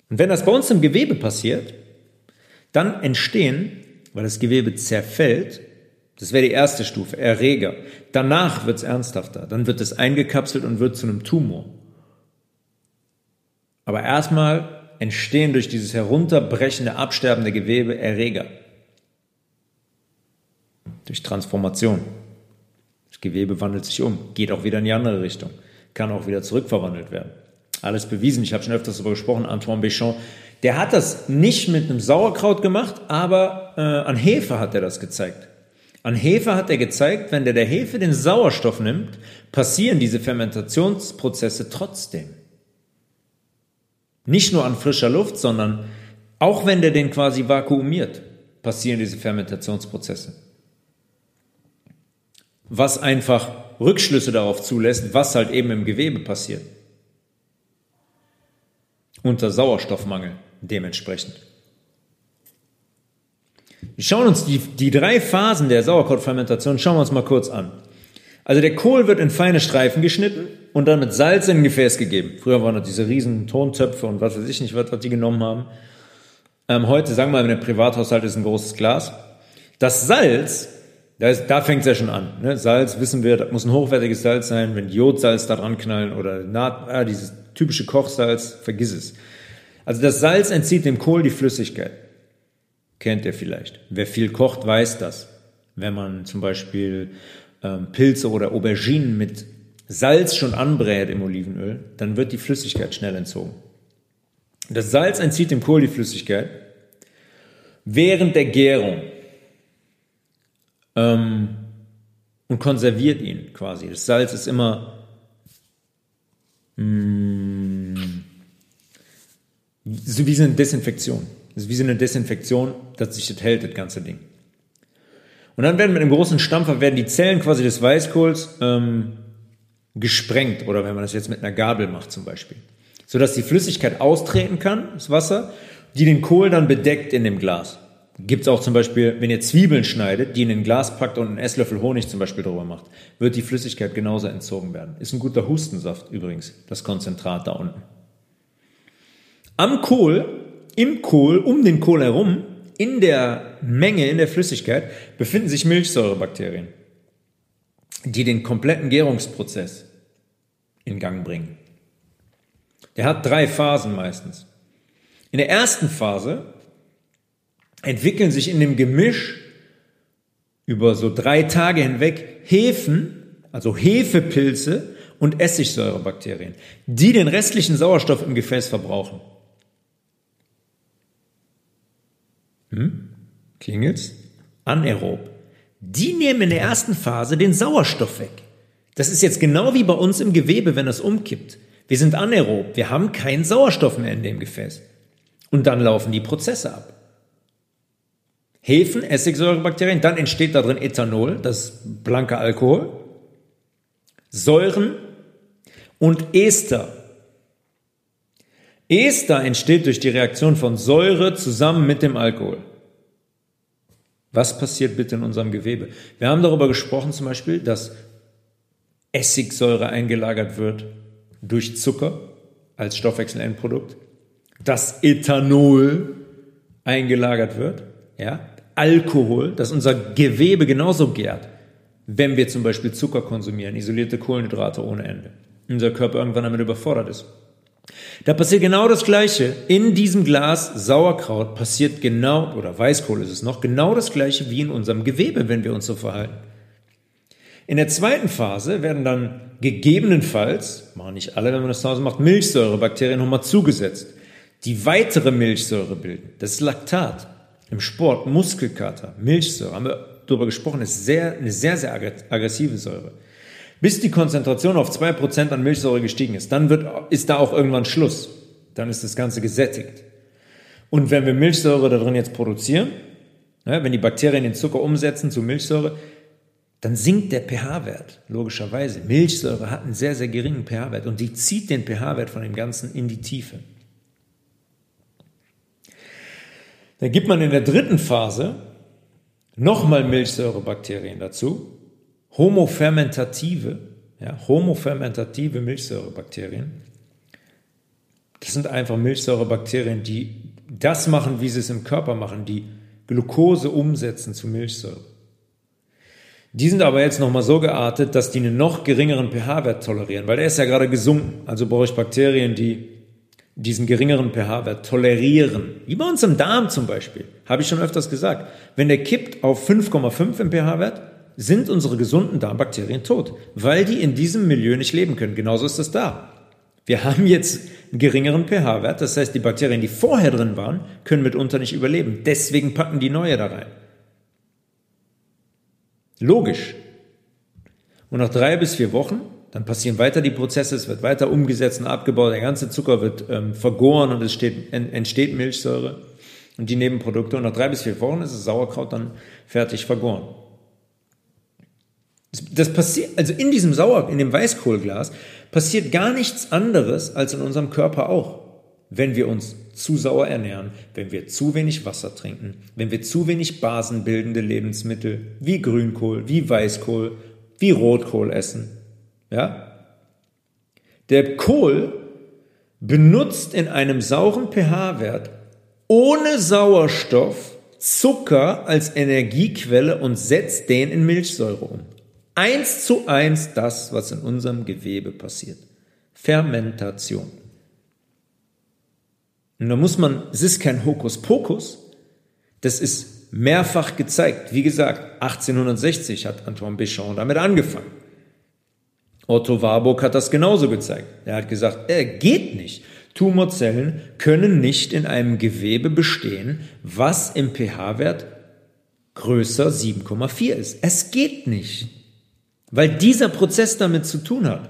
Und wenn das bei uns im Gewebe passiert, dann entstehen, weil das Gewebe zerfällt, das wäre die erste Stufe, Erreger. Danach wird es ernsthafter. Dann wird es eingekapselt und wird zu einem Tumor. Aber erstmal entstehen durch dieses herunterbrechende, absterbende Gewebe Erreger. Durch Transformation. Das Gewebe wandelt sich um, geht auch wieder in die andere Richtung, kann auch wieder zurückverwandelt werden. Alles bewiesen. Ich habe schon öfters darüber gesprochen. Antoine Béchamp, der hat das nicht mit einem Sauerkraut gemacht, aber äh, an Hefe hat er das gezeigt. An Hefe hat er gezeigt, wenn der der Hefe den Sauerstoff nimmt, passieren diese Fermentationsprozesse trotzdem. Nicht nur an frischer Luft, sondern auch wenn der den quasi vakuumiert, passieren diese Fermentationsprozesse. Was einfach Rückschlüsse darauf zulässt, was halt eben im Gewebe passiert. Unter Sauerstoffmangel dementsprechend. Wir schauen uns die, die drei Phasen der Sauerkrautfermentation, schauen wir uns mal kurz an. Also der Kohl wird in feine Streifen geschnitten und dann mit Salz in ein Gefäß gegeben. Früher waren das diese riesen Tontöpfe und was weiß ich nicht, was, was die genommen haben. Ähm, heute, sagen wir mal, wenn der Privathaushalt ist ein großes Glas. Das Salz, da, da fängt es ja schon an. Ne? Salz, wissen wir, das muss ein hochwertiges Salz sein. Wenn Jodsalz da dran knallen oder Naht, äh, dieses typische Kochsalz, vergiss es. Also das Salz entzieht dem Kohl die Flüssigkeit. Kennt ihr vielleicht. Wer viel kocht, weiß das. Wenn man zum Beispiel ähm, Pilze oder Auberginen mit Salz schon anbrät im Olivenöl, dann wird die Flüssigkeit schnell entzogen. Das Salz entzieht dem Kohl die Flüssigkeit während der Gärung ähm, und konserviert ihn quasi. Das Salz ist immer mh, mm, so wie so eine Desinfektion. Das ist wie so eine Desinfektion, dass sich das hält, das ganze Ding. Und dann werden mit einem großen Stampfer werden die Zellen quasi des Weißkohls ähm, gesprengt oder wenn man das jetzt mit einer Gabel macht zum Beispiel, sodass die Flüssigkeit austreten kann, das Wasser, die den Kohl dann bedeckt in dem Glas. Gibt es auch zum Beispiel, wenn ihr Zwiebeln schneidet, die in ein Glas packt und einen Esslöffel Honig zum Beispiel drüber macht, wird die Flüssigkeit genauso entzogen werden. Ist ein guter Hustensaft übrigens, das Konzentrat da unten. Am Kohl, im Kohl, um den Kohl herum, in der Menge, in der Flüssigkeit, befinden sich Milchsäurebakterien, die den kompletten Gärungsprozess in Gang bringen. Der hat drei Phasen meistens. In der ersten Phase entwickeln sich in dem Gemisch über so drei Tage hinweg Hefen, also Hefepilze und Essigsäurebakterien, die den restlichen Sauerstoff im Gefäß verbrauchen. Hm? Klingelt's? Anaerob. Die nehmen in der ersten Phase den Sauerstoff weg. Das ist jetzt genau wie bei uns im Gewebe, wenn das umkippt. Wir sind anaerob, wir haben keinen Sauerstoff mehr in dem Gefäß. Und dann laufen die Prozesse ab. Hefen, Essigsäurebakterien, dann entsteht da drin Ethanol, das blanke Alkohol, Säuren und Ester. Ester entsteht durch die Reaktion von Säure zusammen mit dem Alkohol. Was passiert bitte in unserem Gewebe? Wir haben darüber gesprochen zum Beispiel, dass Essigsäure eingelagert wird durch Zucker als Stoffwechselendprodukt, dass Ethanol eingelagert wird, ja, Alkohol, dass unser Gewebe genauso gärt, wenn wir zum Beispiel Zucker konsumieren, isolierte Kohlenhydrate ohne Ende. Unser Körper irgendwann damit überfordert ist. Da passiert genau das Gleiche. In diesem Glas Sauerkraut passiert genau, oder Weißkohl ist es noch, genau das Gleiche wie in unserem Gewebe, wenn wir uns so verhalten. In der zweiten Phase werden dann gegebenenfalls, machen nicht alle, wenn man das zu Hause macht, Milchsäurebakterien nochmal zugesetzt, die weitere Milchsäure bilden. Das ist Laktat. Im Sport Muskelkater, Milchsäure, haben wir darüber gesprochen, ist sehr, eine sehr, sehr aggressive Säure. Bis die Konzentration auf 2% an Milchsäure gestiegen ist, dann wird, ist da auch irgendwann Schluss. Dann ist das Ganze gesättigt. Und wenn wir Milchsäure da drin jetzt produzieren, ja, wenn die Bakterien den Zucker umsetzen zu Milchsäure, dann sinkt der pH-Wert, logischerweise. Milchsäure hat einen sehr, sehr geringen pH-Wert und die zieht den pH-Wert von dem Ganzen in die Tiefe. Dann gibt man in der dritten Phase nochmal Milchsäurebakterien dazu homofermentative, ja, homofermentative Milchsäurebakterien. Das sind einfach Milchsäurebakterien, die das machen, wie sie es im Körper machen, die Glucose umsetzen zu Milchsäure. Die sind aber jetzt nochmal so geartet, dass die einen noch geringeren pH-Wert tolerieren, weil der ist ja gerade gesunken. Also brauche ich Bakterien, die diesen geringeren pH-Wert tolerieren. Wie bei uns im Darm zum Beispiel. Habe ich schon öfters gesagt. Wenn der kippt auf 5,5 im pH-Wert, sind unsere gesunden Darmbakterien tot, weil die in diesem Milieu nicht leben können. Genauso ist es da. Wir haben jetzt einen geringeren pH-Wert, das heißt, die Bakterien, die vorher drin waren, können mitunter nicht überleben. Deswegen packen die neue da rein. Logisch. Und nach drei bis vier Wochen, dann passieren weiter die Prozesse, es wird weiter umgesetzt und abgebaut, der ganze Zucker wird ähm, vergoren und es steht, entsteht Milchsäure und die Nebenprodukte. Und nach drei bis vier Wochen ist das Sauerkraut dann fertig vergoren. Das passiert, also in diesem Sauer, in dem Weißkohlglas passiert gar nichts anderes als in unserem Körper auch. Wenn wir uns zu sauer ernähren, wenn wir zu wenig Wasser trinken, wenn wir zu wenig basenbildende Lebensmittel wie Grünkohl, wie Weißkohl, wie Rotkohl essen, ja? Der Kohl benutzt in einem sauren pH-Wert ohne Sauerstoff Zucker als Energiequelle und setzt den in Milchsäure um. Eins zu eins das, was in unserem Gewebe passiert. Fermentation. Und da muss man, es ist kein Hokuspokus, das ist mehrfach gezeigt. Wie gesagt, 1860 hat Antoine Béchamp damit angefangen. Otto Warburg hat das genauso gezeigt. Er hat gesagt, er geht nicht. Tumorzellen können nicht in einem Gewebe bestehen, was im pH-Wert größer 7,4 ist. Es geht nicht, weil dieser Prozess damit zu tun hat.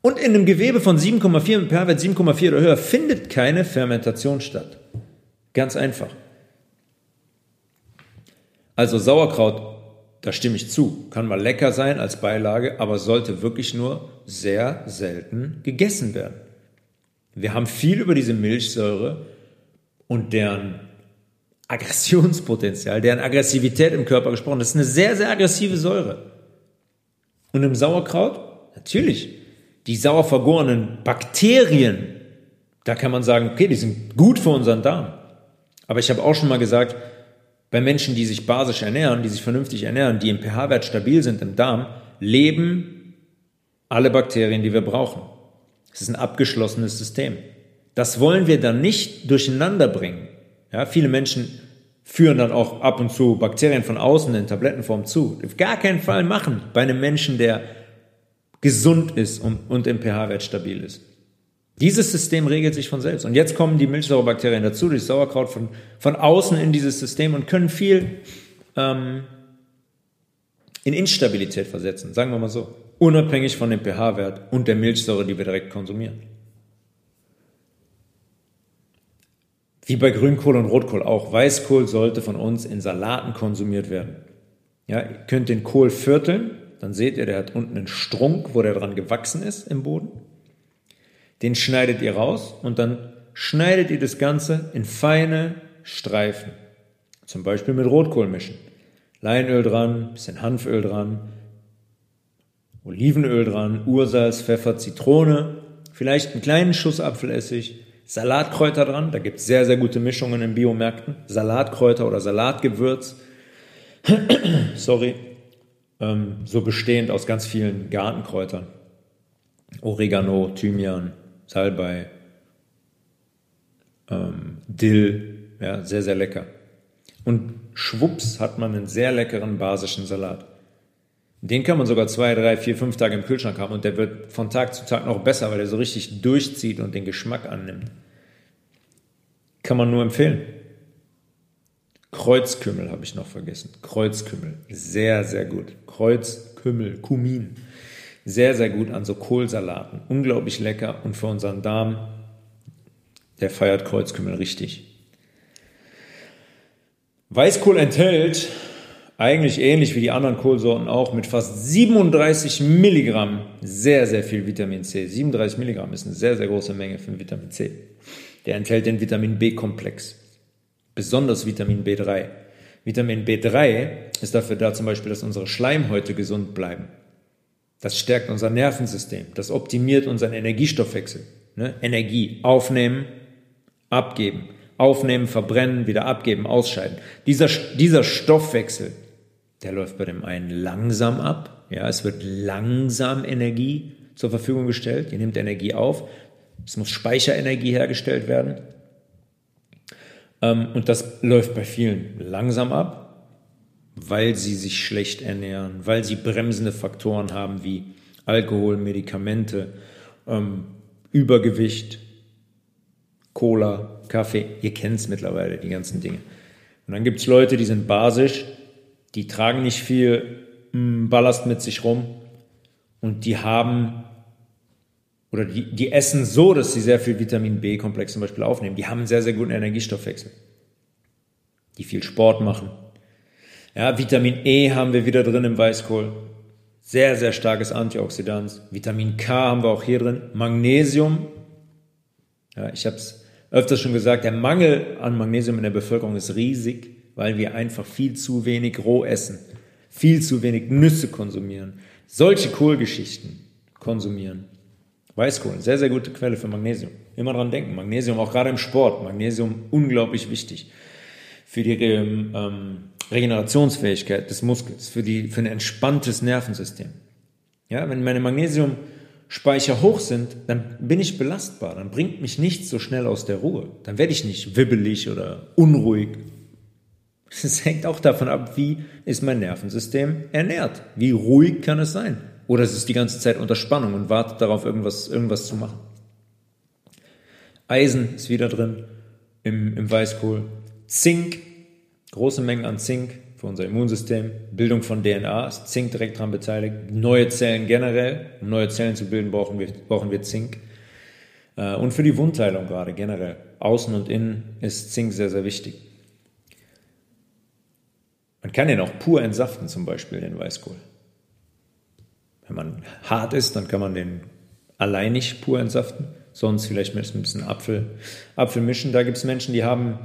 Und in einem Gewebe von 7,4 mit pH-Wert 7,4 oder höher findet keine Fermentation statt. Ganz einfach. Also Sauerkraut, da stimme ich zu, kann mal lecker sein als Beilage, aber sollte wirklich nur sehr selten gegessen werden. Wir haben viel über diese Milchsäure und deren Aggressionspotenzial, deren Aggressivität im Körper gesprochen. Das ist eine sehr, sehr aggressive Säure. Und im Sauerkraut, natürlich, die sauer vergorenen Bakterien, da kann man sagen, okay, die sind gut für unseren Darm. Aber ich habe auch schon mal gesagt, bei Menschen, die sich basisch ernähren, die sich vernünftig ernähren, die im pH-Wert stabil sind im Darm, leben alle Bakterien, die wir brauchen. Es ist ein abgeschlossenes System. Das wollen wir dann nicht durcheinander bringen. Ja, viele Menschen führen dann auch ab und zu Bakterien von außen in Tablettenform zu. Auf gar keinen Fall machen bei einem Menschen, der gesund ist und, und im pH-Wert stabil ist. Dieses System regelt sich von selbst. Und jetzt kommen die Milchsäurebakterien dazu, durch Sauerkraut von, von außen in dieses System und können viel ähm, in Instabilität versetzen, sagen wir mal so. Unabhängig von dem pH-Wert und der Milchsäure, die wir direkt konsumieren. Wie bei Grünkohl und Rotkohl auch. Weißkohl sollte von uns in Salaten konsumiert werden. Ja, ihr könnt den Kohl vierteln, dann seht ihr, der hat unten einen Strunk, wo der dran gewachsen ist im Boden. Den schneidet ihr raus und dann schneidet ihr das Ganze in feine Streifen. Zum Beispiel mit Rotkohl mischen. Leinöl dran, bisschen Hanföl dran, Olivenöl dran, Ursalz, Pfeffer, Zitrone, vielleicht einen kleinen Schuss Apfelessig, Salatkräuter dran. Da gibt es sehr, sehr gute Mischungen in Biomärkten. Salatkräuter oder Salatgewürz. Sorry ähm, so bestehend aus ganz vielen Gartenkräutern. Oregano, Thymian, Salbei, ähm, Dill, ja, sehr, sehr lecker. Und schwupps hat man einen sehr leckeren basischen Salat. Den kann man sogar zwei, drei, vier, fünf Tage im Kühlschrank haben und der wird von Tag zu Tag noch besser, weil er so richtig durchzieht und den Geschmack annimmt. Kann man nur empfehlen. Kreuzkümmel habe ich noch vergessen. Kreuzkümmel. Sehr, sehr gut. Kreuzkümmel, Kumin. Sehr, sehr gut an so Kohlsalaten. Unglaublich lecker und für unseren Darm, der feiert Kreuzkümmel richtig. Weißkohl enthält eigentlich ähnlich wie die anderen Kohlsorten auch mit fast 37 Milligramm sehr, sehr viel Vitamin C. 37 Milligramm ist eine sehr, sehr große Menge für Vitamin C. Der enthält den Vitamin B-Komplex besonders Vitamin B3. Vitamin B3 ist dafür da zum Beispiel, dass unsere Schleimhäute gesund bleiben. Das stärkt unser Nervensystem, das optimiert unseren Energiestoffwechsel. Ne? Energie aufnehmen, abgeben, aufnehmen, verbrennen, wieder abgeben, ausscheiden. Dieser, dieser Stoffwechsel, der läuft bei dem einen langsam ab. Ja, es wird langsam Energie zur Verfügung gestellt. Ihr nimmt Energie auf. Es muss Speicherenergie hergestellt werden. Ähm, und das läuft bei vielen langsam ab, weil sie sich schlecht ernähren, weil sie bremsende Faktoren haben wie Alkohol, Medikamente, ähm, Übergewicht, Cola, Kaffee. Ihr kennt es mittlerweile, die ganzen Dinge. Und dann gibt es Leute, die sind basisch, die tragen nicht viel mm, Ballast mit sich rum und die haben oder die, die essen so, dass sie sehr viel Vitamin B-Komplex zum Beispiel aufnehmen. Die haben einen sehr, sehr guten Energiestoffwechsel. Die viel Sport machen. Ja, Vitamin E haben wir wieder drin im Weißkohl. Sehr, sehr starkes Antioxidant. Vitamin K haben wir auch hier drin. Magnesium. Ja, ich habe es öfters schon gesagt, der Mangel an Magnesium in der Bevölkerung ist riesig, weil wir einfach viel zu wenig roh essen, viel zu wenig Nüsse konsumieren, solche Kohlgeschichten konsumieren Weißkohl, sehr, sehr gute Quelle für Magnesium. Immer dran denken. Magnesium, auch gerade im Sport. Magnesium unglaublich wichtig für die ähm, Regenerationsfähigkeit des Muskels, für, die, für ein entspanntes Nervensystem. Ja, wenn meine Magnesiumspeicher hoch sind, dann bin ich belastbar, dann bringt mich nichts so schnell aus der Ruhe. Dann werde ich nicht wibbelig oder unruhig. Es hängt auch davon ab, wie ist mein Nervensystem ernährt. Wie ruhig kann es sein? Oder es ist die ganze Zeit unter Spannung und wartet darauf, irgendwas, irgendwas zu machen. Eisen ist wieder drin im, im Weißkohl. Zink, große Mengen an Zink für unser Immunsystem. Bildung von DNA ist Zink direkt daran beteiligt. Neue Zellen generell. Um neue Zellen zu bilden, brauchen wir, brauchen wir Zink. Äh, und für die Wundheilung gerade generell. Außen und innen ist Zink sehr, sehr wichtig. Man kann den auch pur entsaften, zum Beispiel den Weißkohl. Wenn man hart ist, dann kann man den alleinig pur entsaften. Sonst vielleicht mit ein bisschen Apfel, Apfel mischen. Da gibt es Menschen, die haben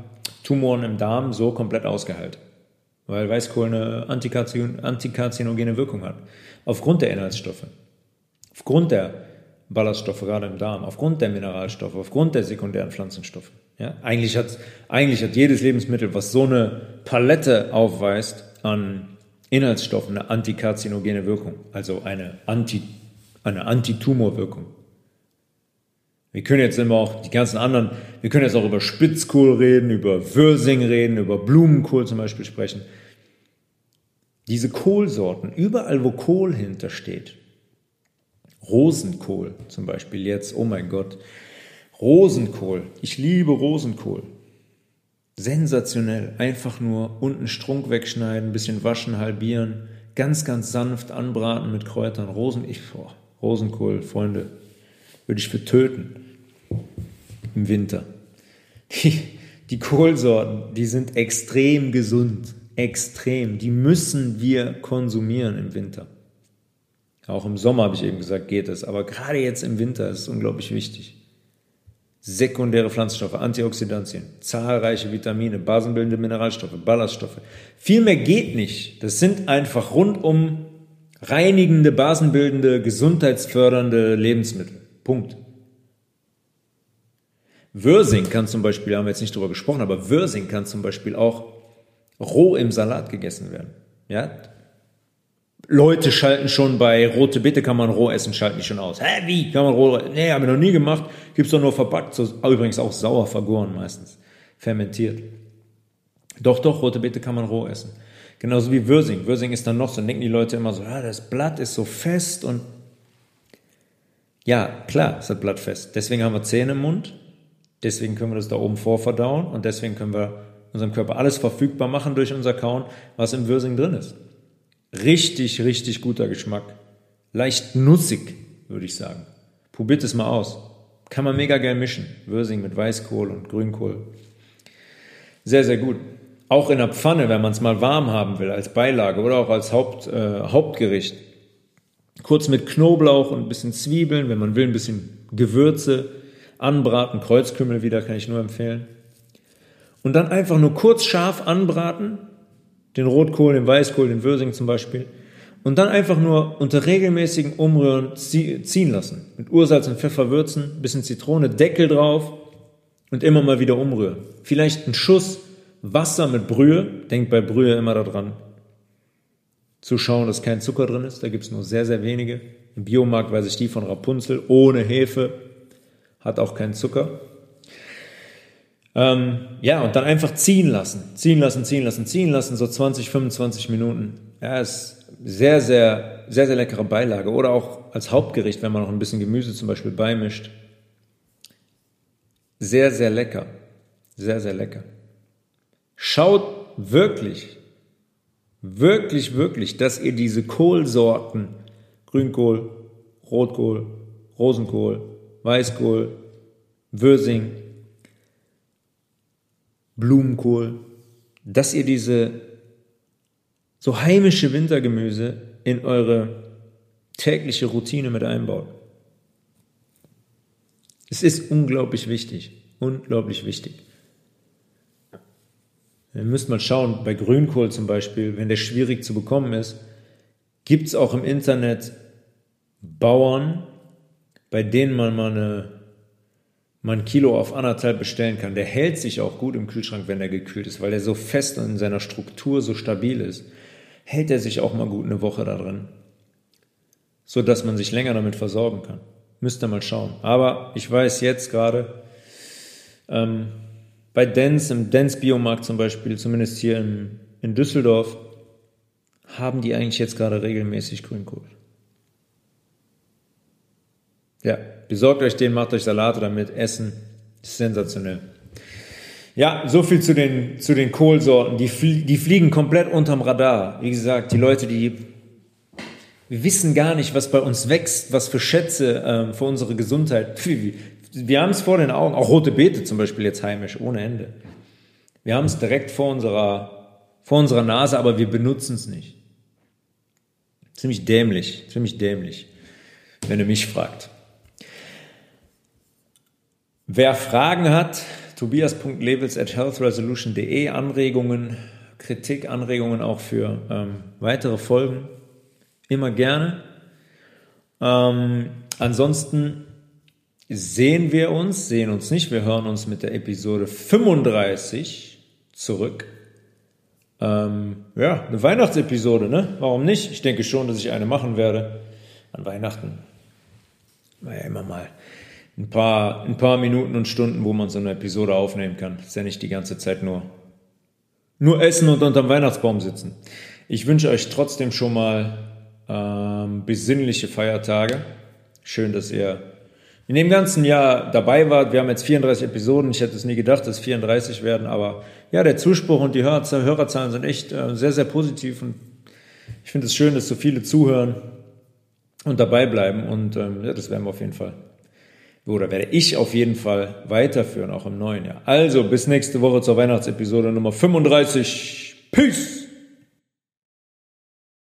Tumoren im Darm so komplett ausgeheilt. Weil Weißkohl eine antikarzinogene Wirkung hat. Aufgrund der Inhaltsstoffe. Aufgrund der Ballaststoffe gerade im Darm. Aufgrund der Mineralstoffe. Aufgrund der sekundären Pflanzenstoffe. Ja? Eigentlich, hat, eigentlich hat jedes Lebensmittel, was so eine Palette aufweist an Inhaltsstoffen, eine antikarzinogene Wirkung. Also eine, Anti, eine Antitumorwirkung. Wir können jetzt immer auch die ganzen anderen, wir können jetzt auch über Spitzkohl reden, über Würsing reden, über Blumenkohl zum Beispiel sprechen. Diese Kohlsorten, überall wo Kohl hintersteht, Rosenkohl zum Beispiel jetzt, oh mein Gott, Rosenkohl, ich liebe Rosenkohl. Sensationell, einfach nur unten Strunk wegschneiden, ein bisschen waschen, halbieren, ganz, ganz sanft anbraten mit Kräutern, Rosen, ich, boah, Rosenkohl, Freunde, würde ich für töten im Winter. Die, die Kohlsorten, die sind extrem gesund, extrem. Die müssen wir konsumieren im Winter. Auch im Sommer habe ich eben gesagt, geht es, aber gerade jetzt im Winter ist es unglaublich wichtig. Sekundäre Pflanzenstoffe, Antioxidantien, zahlreiche Vitamine, basenbildende Mineralstoffe, Ballaststoffe. Viel mehr geht nicht. Das sind einfach rundum reinigende, basenbildende, gesundheitsfördernde Lebensmittel. Punkt. Würsing kann zum Beispiel, haben wir jetzt nicht drüber gesprochen, aber Würsing kann zum Beispiel auch roh im Salat gegessen werden. Ja? Leute schalten schon bei rote Beete kann man roh essen, schalten die schon aus. Hä, wie? Kann man roh? Nee, haben wir noch nie gemacht. Gibt's doch nur verpackt. So, übrigens auch sauer vergoren meistens. Fermentiert. Doch, doch, rote Beete kann man roh essen. Genauso wie Würsing. Würsing ist dann noch so, dann denken die Leute immer so, ja, das Blatt ist so fest und ja, klar, es hat Blattfest. Deswegen haben wir Zähne im Mund Deswegen können wir das da oben vorverdauen und deswegen können wir unserem Körper alles verfügbar machen durch unser Kauen, was im Würsing drin ist. Richtig, richtig guter Geschmack. Leicht nussig, würde ich sagen. Probiert es mal aus. Kann man mega geil mischen. Würsing mit Weißkohl und Grünkohl. Sehr, sehr gut. Auch in der Pfanne, wenn man es mal warm haben will, als Beilage oder auch als Haupt, äh, Hauptgericht. Kurz mit Knoblauch und ein bisschen Zwiebeln, wenn man will, ein bisschen Gewürze anbraten, Kreuzkümmel wieder kann ich nur empfehlen. Und dann einfach nur kurz scharf anbraten, den Rotkohl, den Weißkohl, den Würsing zum Beispiel. Und dann einfach nur unter regelmäßigem Umrühren ziehen lassen. Mit Ursalz und Pfeffer würzen, bisschen Zitrone, Deckel drauf und immer mal wieder umrühren. Vielleicht ein Schuss Wasser mit Brühe. Denkt bei Brühe immer daran, zu schauen, dass kein Zucker drin ist. Da gibt es nur sehr, sehr wenige. Im Biomarkt weiß ich die von Rapunzel, ohne Hefe, hat auch keinen Zucker. Ähm, ja, und dann einfach ziehen lassen, ziehen lassen, ziehen lassen, ziehen lassen, so 20, 25 Minuten. Ja, ist sehr, sehr, sehr, sehr leckere Beilage. Oder auch als Hauptgericht, wenn man noch ein bisschen Gemüse zum Beispiel beimischt. Sehr, sehr lecker. Sehr, sehr lecker. Schaut wirklich, wirklich, wirklich, dass ihr diese Kohlsorten, Grünkohl, Rotkohl, Rosenkohl, Weißkohl, Würsing, Blumenkohl, dass ihr diese so heimische Wintergemüse in eure tägliche Routine mit einbaut. Es ist unglaublich wichtig, unglaublich wichtig. Ihr müsst mal schauen, bei Grünkohl zum Beispiel, wenn der schwierig zu bekommen ist, gibt es auch im Internet Bauern, bei denen man mal, eine, mal ein Kilo auf anderthalb bestellen kann. Der hält sich auch gut im Kühlschrank, wenn er gekühlt ist, weil er so fest in seiner Struktur so stabil ist. Hält er sich auch mal gut eine Woche da drin, so dass man sich länger damit versorgen kann. Müsst ihr mal schauen. Aber ich weiß jetzt gerade, ähm, bei Dens, im Dens Biomarkt zum Beispiel, zumindest hier in, in Düsseldorf, haben die eigentlich jetzt gerade regelmäßig Grünkohl. Ja, besorgt euch den, macht euch Salate damit, essen. Sensationell. Ja, so viel zu den, zu den Kohlsorten. Die, die fliegen komplett unterm Radar. Wie gesagt, die Leute, die wissen gar nicht, was bei uns wächst, was für Schätze ähm, für unsere Gesundheit. Wir haben es vor den Augen, auch rote Beete zum Beispiel jetzt heimisch, ohne Ende. Wir haben es direkt vor unserer, vor unserer Nase, aber wir benutzen es nicht. Ziemlich dämlich, ziemlich dämlich, wenn ihr mich fragt. Wer Fragen hat, tobias.levels at healthresolution.de, Anregungen, Kritik, Anregungen auch für ähm, weitere Folgen, immer gerne. Ähm, ansonsten sehen wir uns, sehen uns nicht, wir hören uns mit der Episode 35 zurück. Ähm, ja, eine Weihnachtsepisode, ne? Warum nicht? Ich denke schon, dass ich eine machen werde. An Weihnachten. War ja immer mal ein paar, ein paar Minuten und Stunden, wo man so eine Episode aufnehmen kann. Ist ja nicht die ganze Zeit nur, nur essen und unterm Weihnachtsbaum sitzen. Ich wünsche euch trotzdem schon mal ähm, besinnliche Feiertage. Schön, dass ihr in dem ganzen Jahr dabei wart. Wir haben jetzt 34 Episoden. Ich hätte es nie gedacht, dass 34 werden, aber ja, der Zuspruch und die Hörerzahlen sind echt äh, sehr, sehr positiv und ich finde es schön, dass so viele zuhören und dabei bleiben und ähm, ja, das werden wir auf jeden Fall oder werde ich auf jeden Fall weiterführen, auch im neuen Jahr. Also bis nächste Woche zur Weihnachtsepisode Nummer 35. Peace!